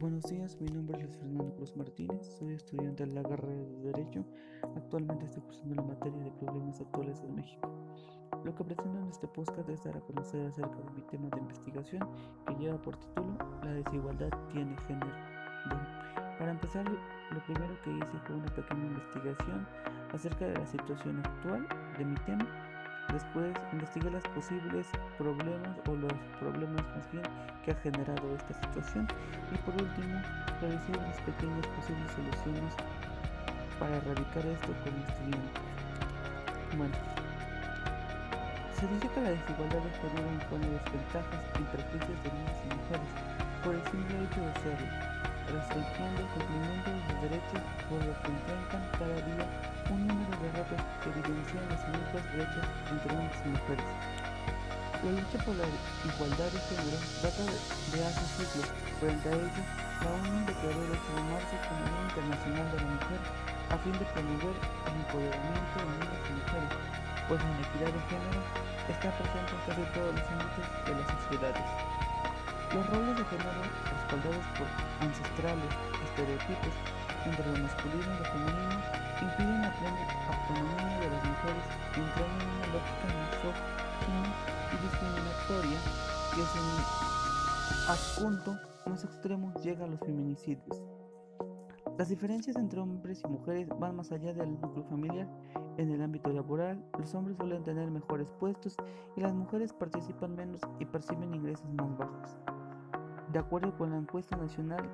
Buenos días, mi nombre es Fernando Cruz Martínez, soy estudiante de la carrera de Derecho. Actualmente estoy cursando la materia de problemas actuales en México. Lo que pretendo en este podcast es dar a conocer acerca de mi tema de investigación que lleva por título La desigualdad tiene género. Bueno, para empezar, lo primero que hice fue una pequeña investigación acerca de la situación actual de mi tema Después investigué los posibles problemas o los problemas más bien que ha generado esta situación y por último realicé unas pequeñas posibles soluciones para erradicar esto con estudiante. Bueno, se dice que la desigualdad de género impone desventajas y prejuicios de niños y mujeres por el simple hecho de serlo, restringiendo el cumplimiento de sus derechos por lo que enfrentan cada día un número de retos que evidencian las únicas brechas entre hombres y mujeres. La lucha por la igualdad de género data de hace siglos. Frente a ello, la ONU declaró el 8 de marzo como Día Internacional de la Mujer a fin de promover el empoderamiento de niños y mujeres, pues la inequidad de género está presente en casi todos los ámbitos de las sociedades. Los roles de género, respaldados por ancestrales estereotipos entre lo masculino y lo femenino, impiden la plena autonomía de las mujeres y entran en una lógica misógina y discriminatoria que sin asunto más extremo llega a los feminicidios. Las diferencias entre hombres y mujeres van más allá del núcleo familiar. En el ámbito laboral, los hombres suelen tener mejores puestos y las mujeres participan menos y perciben ingresos más bajos. De acuerdo con la encuesta nacional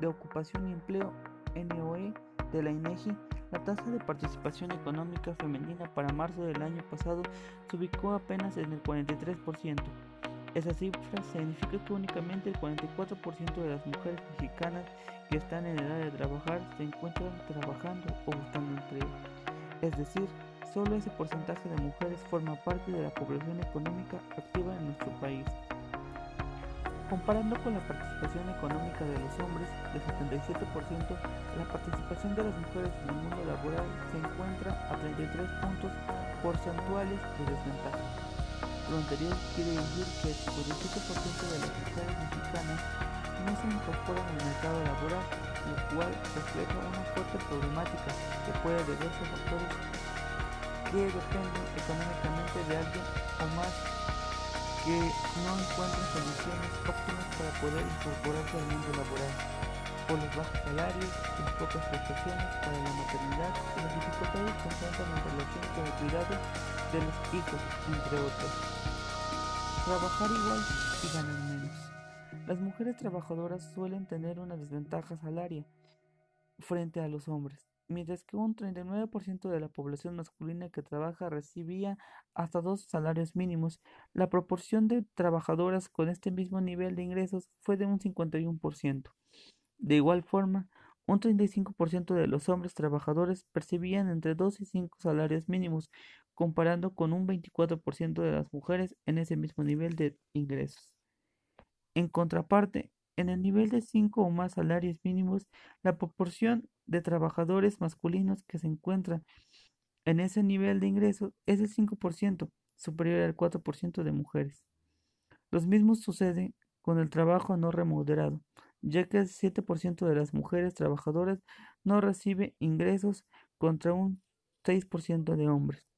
de ocupación y empleo NOE de la INEGI, la tasa de participación económica femenina para marzo del año pasado se ubicó apenas en el 43%. Esa cifra significa que únicamente el 44% de las mujeres mexicanas que están en edad de trabajar se encuentran trabajando o buscando empleo. Es decir, solo ese porcentaje de mujeres forma parte de la población económica activa en nuestro país. Comparando con la participación económica de los hombres de 77%, la participación de las mujeres en el mundo laboral se encuentra a 33 puntos porcentuales de desventaja. Lo anterior quiere decir que el 57% de las mujeres mexicanas no se incorporan al mercado laboral, lo cual refleja una fuerte problemática que puede deberse a factores que dependen económicamente de alguien o más que no encuentran soluciones óptimas para poder incorporarse al mundo laboral, por los bajos salarios, las pocas prestaciones para la maternidad y las dificultades que enfrentan en relación con el cuidado de los hijos, entre otros. Trabajar igual y ganar menos. Las mujeres trabajadoras suelen tener una desventaja salaria frente a los hombres mientras que un 39% de la población masculina que trabaja recibía hasta dos salarios mínimos, la proporción de trabajadoras con este mismo nivel de ingresos fue de un 51%. De igual forma, un 35% de los hombres trabajadores percibían entre 2 y 5 salarios mínimos, comparando con un 24% de las mujeres en ese mismo nivel de ingresos. En contraparte, en el nivel de 5 o más salarios mínimos, la proporción de trabajadores masculinos que se encuentran en ese nivel de ingresos es del 5%, superior al 4% de mujeres. Los mismos suceden con el trabajo no remunerado, ya que el 7% de las mujeres trabajadoras no recibe ingresos contra un 6% de hombres.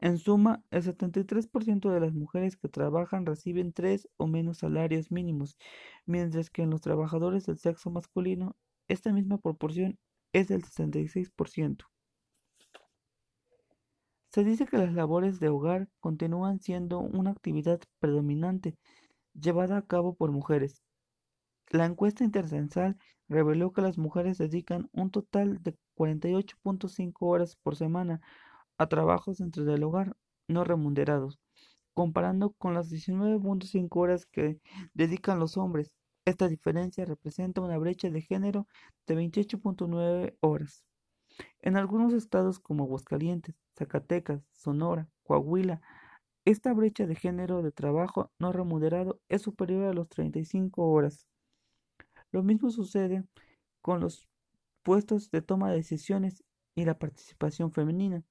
En suma, el 73% de las mujeres que trabajan reciben tres o menos salarios mínimos, mientras que en los trabajadores del sexo masculino esta misma proporción es del 66%. Se dice que las labores de hogar continúan siendo una actividad predominante llevada a cabo por mujeres. La encuesta intercensal reveló que las mujeres dedican un total de 48.5 horas por semana a trabajos dentro del hogar no remunerados, comparando con las 19.5 horas que dedican los hombres. Esta diferencia representa una brecha de género de 28.9 horas. En algunos estados como Aguascalientes, Zacatecas, Sonora, Coahuila, esta brecha de género de trabajo no remunerado es superior a las 35 horas. Lo mismo sucede con los puestos de toma de decisiones y la participación femenina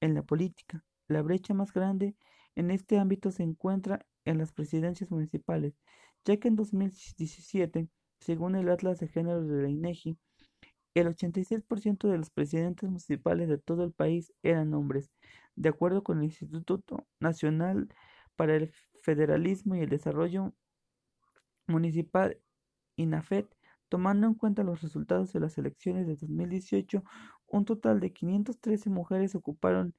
en la política. La brecha más grande en este ámbito se encuentra en las presidencias municipales, ya que en 2017 según el Atlas de Género de la INEGI, el 86% de los presidentes municipales de todo el país eran hombres, de acuerdo con el Instituto Nacional para el Federalismo y el Desarrollo Municipal, INAFED, tomando en cuenta los resultados de las elecciones de 2018, un total de 513 mujeres ocuparon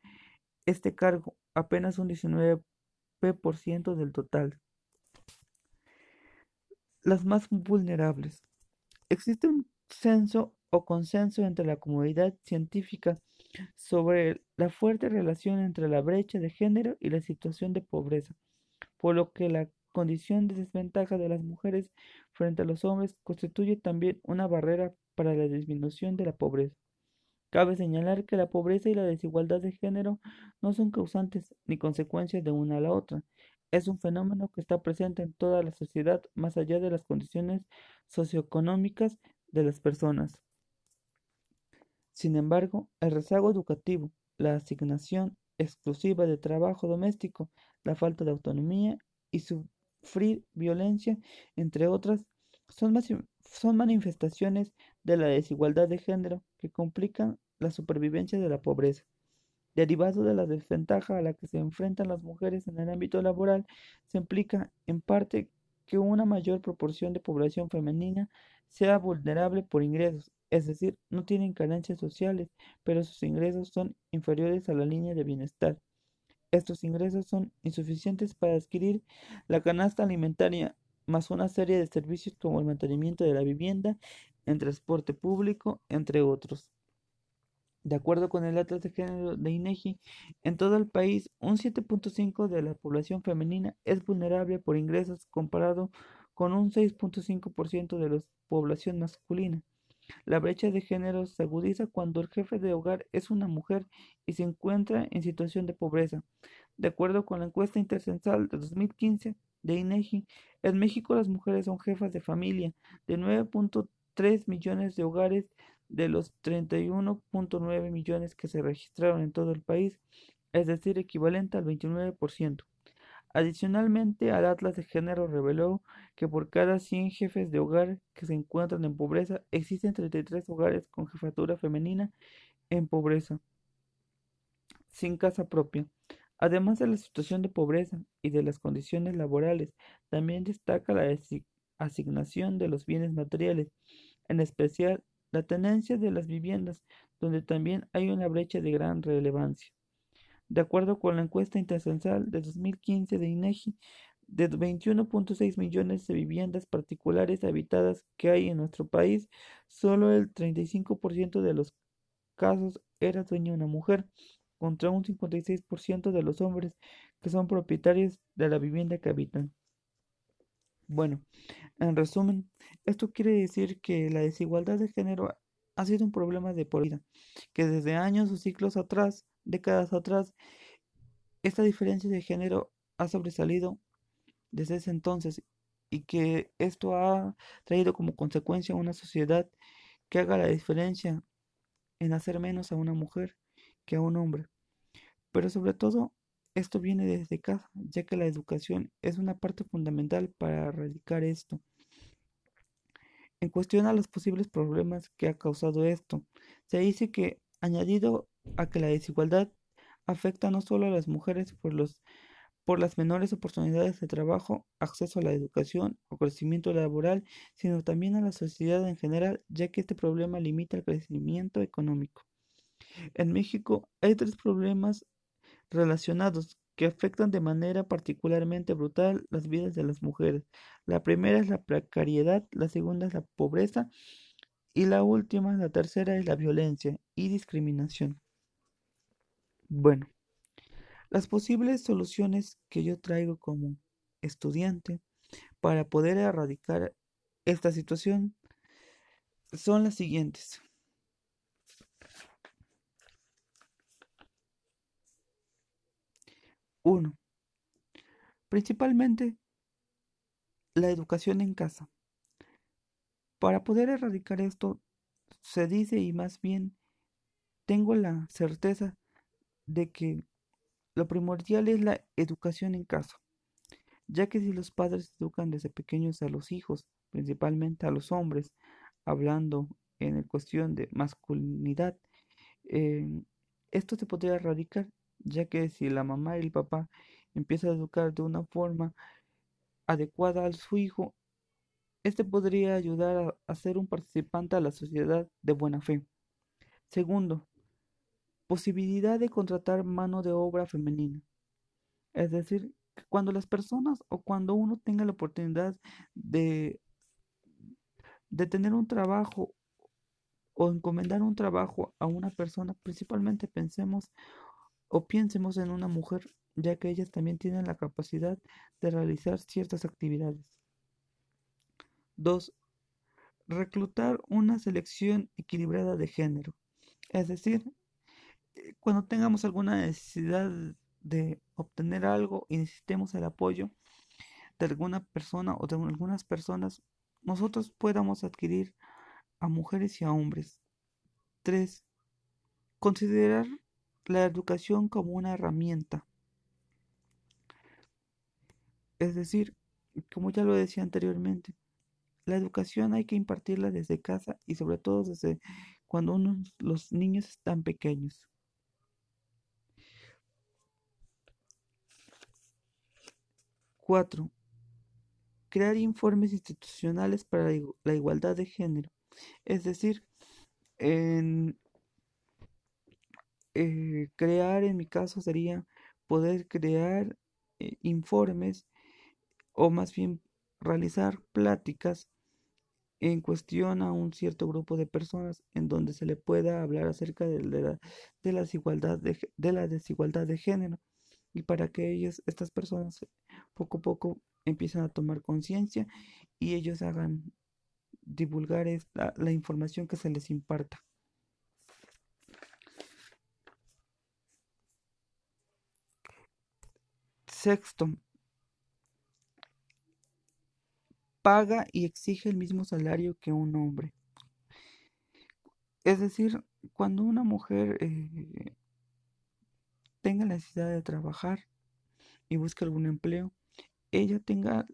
este cargo, apenas un 19% del total. Las más vulnerables. Existe un censo o consenso entre la comunidad científica sobre la fuerte relación entre la brecha de género y la situación de pobreza, por lo que la condición de desventaja de las mujeres frente a los hombres constituye también una barrera para la disminución de la pobreza. Cabe señalar que la pobreza y la desigualdad de género no son causantes ni consecuencias de una a la otra. Es un fenómeno que está presente en toda la sociedad más allá de las condiciones socioeconómicas de las personas. Sin embargo, el rezago educativo, la asignación exclusiva de trabajo doméstico, la falta de autonomía y sufrir violencia, entre otras, son, son manifestaciones de la desigualdad de género que complican la supervivencia de la pobreza. Derivado de la desventaja a la que se enfrentan las mujeres en el ámbito laboral, se implica en parte que una mayor proporción de población femenina sea vulnerable por ingresos, es decir, no tienen carencias sociales, pero sus ingresos son inferiores a la línea de bienestar. Estos ingresos son insuficientes para adquirir la canasta alimentaria, más una serie de servicios como el mantenimiento de la vivienda, el transporte público, entre otros. De acuerdo con el Atlas de Género de INEGI, en todo el país, un 7.5 de la población femenina es vulnerable por ingresos comparado con un 6.5% de la población masculina. La brecha de género se agudiza cuando el jefe de hogar es una mujer y se encuentra en situación de pobreza. De acuerdo con la encuesta intercensal de 2015 de INEGI, en México las mujeres son jefas de familia de 9.3 millones de hogares de los 31.9 millones que se registraron en todo el país, es decir, equivalente al 29%. Adicionalmente, el Atlas de Género reveló que por cada 100 jefes de hogar que se encuentran en pobreza, existen 33 hogares con jefatura femenina en pobreza, sin casa propia. Además de la situación de pobreza y de las condiciones laborales, también destaca la asignación de los bienes materiales, en especial la tenencia de las viviendas, donde también hay una brecha de gran relevancia. De acuerdo con la encuesta intercensal de 2015 de INEGI, de 21.6 millones de viviendas particulares habitadas que hay en nuestro país, solo el 35% de los casos era dueña una mujer, contra un 56% de los hombres que son propietarios de la vivienda que habitan. Bueno, en resumen, esto quiere decir que la desigualdad de género ha sido un problema de por vida, que desde años o ciclos atrás, décadas atrás, esta diferencia de género ha sobresalido desde ese entonces y que esto ha traído como consecuencia una sociedad que haga la diferencia en hacer menos a una mujer que a un hombre. Pero sobre todo esto viene desde casa, ya que la educación es una parte fundamental para erradicar esto. En cuestión a los posibles problemas que ha causado esto, se dice que, añadido a que la desigualdad afecta no solo a las mujeres por, los, por las menores oportunidades de trabajo, acceso a la educación o crecimiento laboral, sino también a la sociedad en general, ya que este problema limita el crecimiento económico. En México hay tres problemas relacionados que afectan de manera particularmente brutal las vidas de las mujeres. La primera es la precariedad, la segunda es la pobreza y la última, la tercera es la violencia y discriminación. Bueno, las posibles soluciones que yo traigo como estudiante para poder erradicar esta situación son las siguientes. Uno, principalmente la educación en casa. Para poder erradicar esto, se dice y más bien tengo la certeza de que lo primordial es la educación en casa, ya que si los padres educan desde pequeños a los hijos principalmente a los hombres, hablando en cuestión de masculinidad. Eh, esto se podría erradicar, ya que si la mamá y el papá empiezan a educar de una forma adecuada a su hijo, este podría ayudar a, ser un participante a la sociedad de buena fe. Segundo, posibilidad de contratar mano de obra femenina. Es decir, cuando las personas o cuando uno tenga la oportunidad de, de tener un trabajo o encomendar un trabajo a una persona, principalmente pensemos o piensemos en una mujer, ya que ellas también tienen la capacidad de realizar ciertas actividades. 2. Reclutar una selección equilibrada de género. Es decir, eh, cuando tengamos alguna necesidad de obtener algo y necesitemos el apoyo de alguna persona o de algunas personas, nosotros podamos adquirir a mujeres y a hombres. 3. Considerar la educación como una herramienta. Es decir, como ya lo decía anteriormente, la educación hay que impartirla desde casa y sobre todo desde cuando los niños están pequeños. 4. Crear informes institucionales para la igualdad de género. Es decir, en, eh, crear en mi caso sería poder crear eh, informes o más bien realizar pláticas en cuestión a un cierto grupo de personas en donde se le pueda hablar acerca de, la, de, la, desigualdad de, de la desigualdad de género y para que ellos, estas personas poco a poco empiecen a tomar conciencia y ellos hagan divulgar esta, la información que se les imparta. Sexto, paga y exige el mismo salario que un hombre. Es decir, cuando una mujer eh, tenga la necesidad de trabajar y busque algún empleo, ella tenga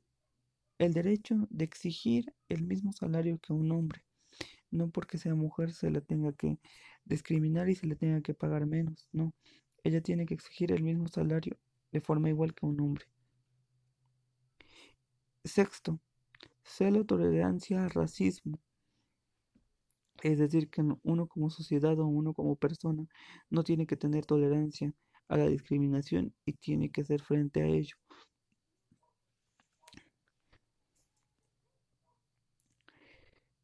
el derecho de exigir el mismo salario que un hombre. No porque sea mujer se le tenga que discriminar y se le tenga que pagar menos, no. Ella tiene que exigir el mismo salario de forma igual que un hombre. Sexto, celo, tolerancia al racismo. Es decir, que uno como sociedad o uno como persona no tiene que tener tolerancia a la discriminación y tiene que hacer frente a ello.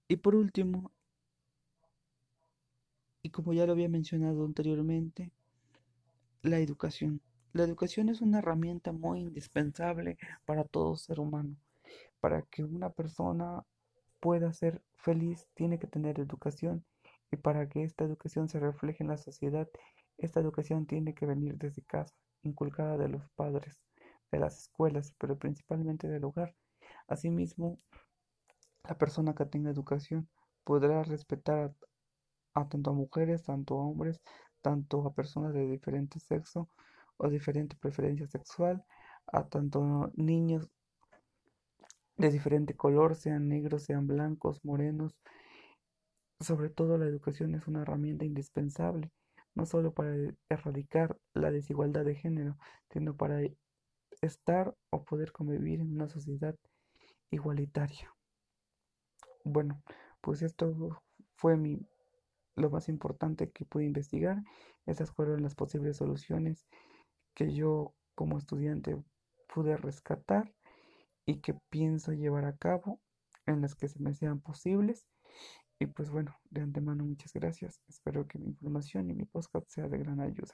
Y por último, y como ya lo había mencionado anteriormente, la educación. La educación es una herramienta muy indispensable para todo ser humano. Para que una persona pueda ser feliz, tiene que tener educación. Y para que esta educación se refleje en la sociedad, esta educación tiene que venir desde casa, inculcada de los padres, de las escuelas, pero principalmente del hogar. Asimismo, la persona que tenga educación podrá respetar tanto a mujeres, tanto a hombres, tanto a personas de diferente sexo o diferente preferencia sexual, a tanto niños de diferente color, sean negros, sean blancos, morenos. Sobre todo la educación es una herramienta indispensable, no solo para erradicar la desigualdad de género, sino para estar o poder convivir en una sociedad igualitaria. Bueno, pues esto fue mi, lo más importante que pude investigar. Esas fueron las posibles soluciones que yo como estudiante pude rescatar y que pienso llevar a cabo en las que se me sean posibles. Y pues bueno, de antemano muchas gracias. Espero que mi información y mi podcast sea de gran ayuda.